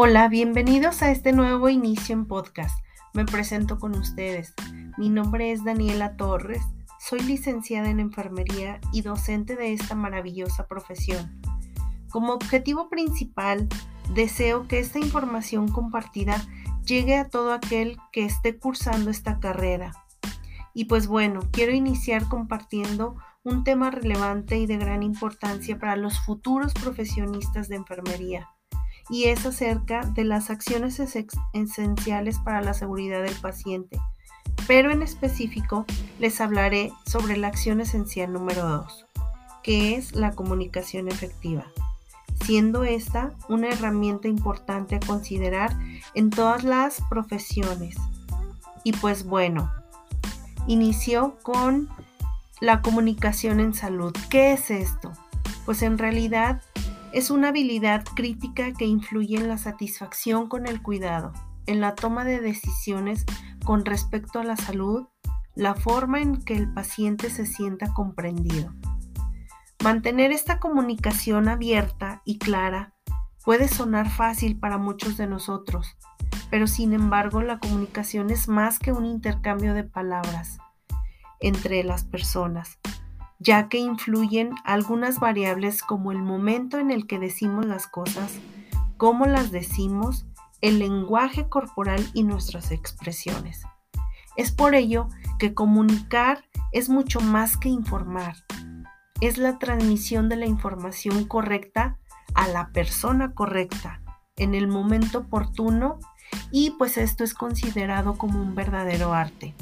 Hola, bienvenidos a este nuevo inicio en podcast. Me presento con ustedes. Mi nombre es Daniela Torres, soy licenciada en enfermería y docente de esta maravillosa profesión. Como objetivo principal, deseo que esta información compartida llegue a todo aquel que esté cursando esta carrera. Y pues bueno, quiero iniciar compartiendo un tema relevante y de gran importancia para los futuros profesionistas de enfermería y es acerca de las acciones esenciales para la seguridad del paciente, pero en específico les hablaré sobre la acción esencial número 2, que es la comunicación efectiva, siendo esta una herramienta importante a considerar en todas las profesiones. Y pues bueno, inició con la comunicación en salud. ¿Qué es esto? Pues en realidad es una habilidad crítica que influye en la satisfacción con el cuidado, en la toma de decisiones con respecto a la salud, la forma en que el paciente se sienta comprendido. Mantener esta comunicación abierta y clara puede sonar fácil para muchos de nosotros, pero sin embargo la comunicación es más que un intercambio de palabras entre las personas ya que influyen algunas variables como el momento en el que decimos las cosas, cómo las decimos, el lenguaje corporal y nuestras expresiones. Es por ello que comunicar es mucho más que informar. Es la transmisión de la información correcta a la persona correcta en el momento oportuno y pues esto es considerado como un verdadero arte.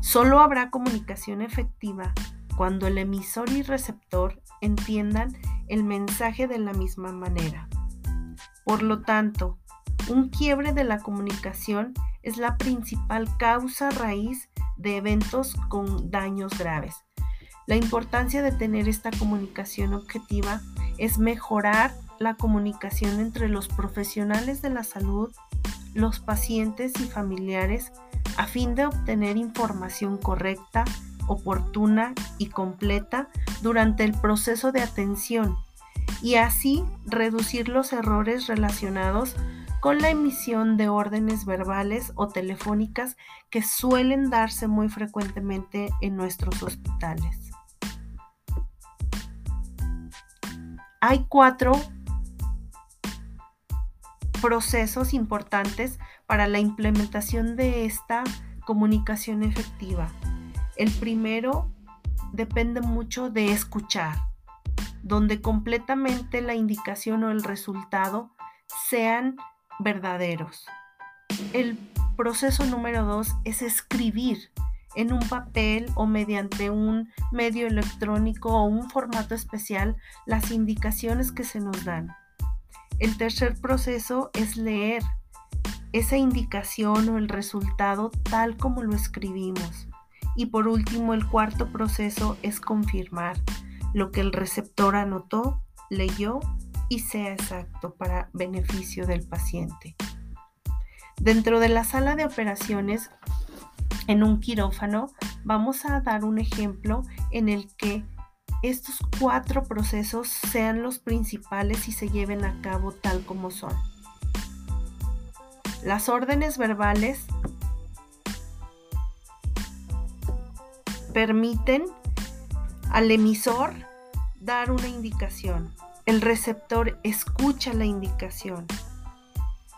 Solo habrá comunicación efectiva cuando el emisor y receptor entiendan el mensaje de la misma manera. Por lo tanto, un quiebre de la comunicación es la principal causa raíz de eventos con daños graves. La importancia de tener esta comunicación objetiva es mejorar la comunicación entre los profesionales de la salud, los pacientes y familiares a fin de obtener información correcta, oportuna y completa durante el proceso de atención y así reducir los errores relacionados con la emisión de órdenes verbales o telefónicas que suelen darse muy frecuentemente en nuestros hospitales. Hay cuatro procesos importantes para la implementación de esta comunicación efectiva. El primero depende mucho de escuchar, donde completamente la indicación o el resultado sean verdaderos. El proceso número dos es escribir en un papel o mediante un medio electrónico o un formato especial las indicaciones que se nos dan. El tercer proceso es leer esa indicación o el resultado tal como lo escribimos. Y por último, el cuarto proceso es confirmar lo que el receptor anotó, leyó y sea exacto para beneficio del paciente. Dentro de la sala de operaciones, en un quirófano, vamos a dar un ejemplo en el que estos cuatro procesos sean los principales y se lleven a cabo tal como son. Las órdenes verbales permiten al emisor dar una indicación. El receptor escucha la indicación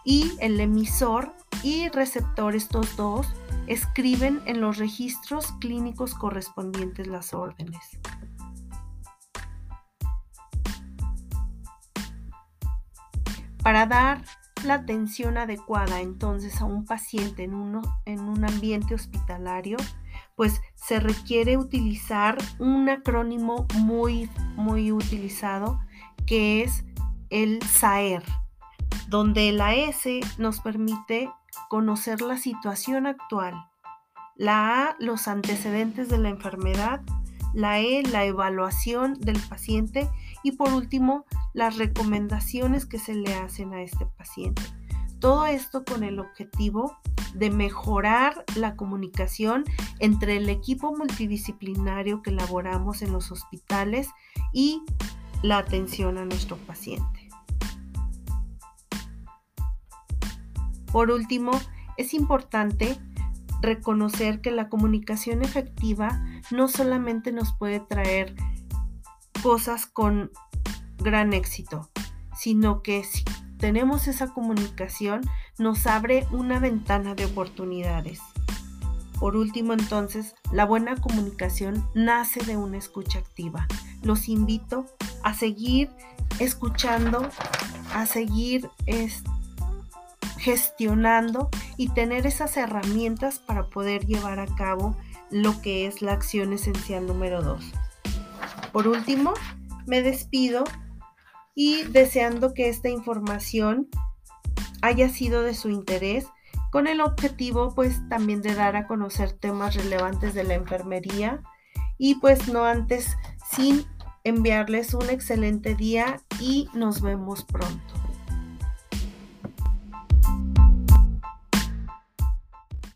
y el emisor y receptor, estos dos, escriben en los registros clínicos correspondientes las órdenes. Para dar la atención adecuada entonces a un paciente en, en un ambiente hospitalario, pues se requiere utilizar un acrónimo muy, muy utilizado que es el SAER, donde la S nos permite conocer la situación actual, la A, los antecedentes de la enfermedad, la E, la evaluación del paciente y por último, las recomendaciones que se le hacen a este paciente. Todo esto con el objetivo de mejorar la comunicación entre el equipo multidisciplinario que elaboramos en los hospitales y la atención a nuestro paciente. Por último, es importante reconocer que la comunicación efectiva no solamente nos puede traer cosas con gran éxito, sino que si tenemos esa comunicación nos abre una ventana de oportunidades. Por último, entonces, la buena comunicación nace de una escucha activa. Los invito a seguir escuchando, a seguir gestionando y tener esas herramientas para poder llevar a cabo lo que es la acción esencial número 2. Por último, me despido y deseando que esta información haya sido de su interés con el objetivo pues también de dar a conocer temas relevantes de la enfermería y pues no antes sin enviarles un excelente día y nos vemos pronto.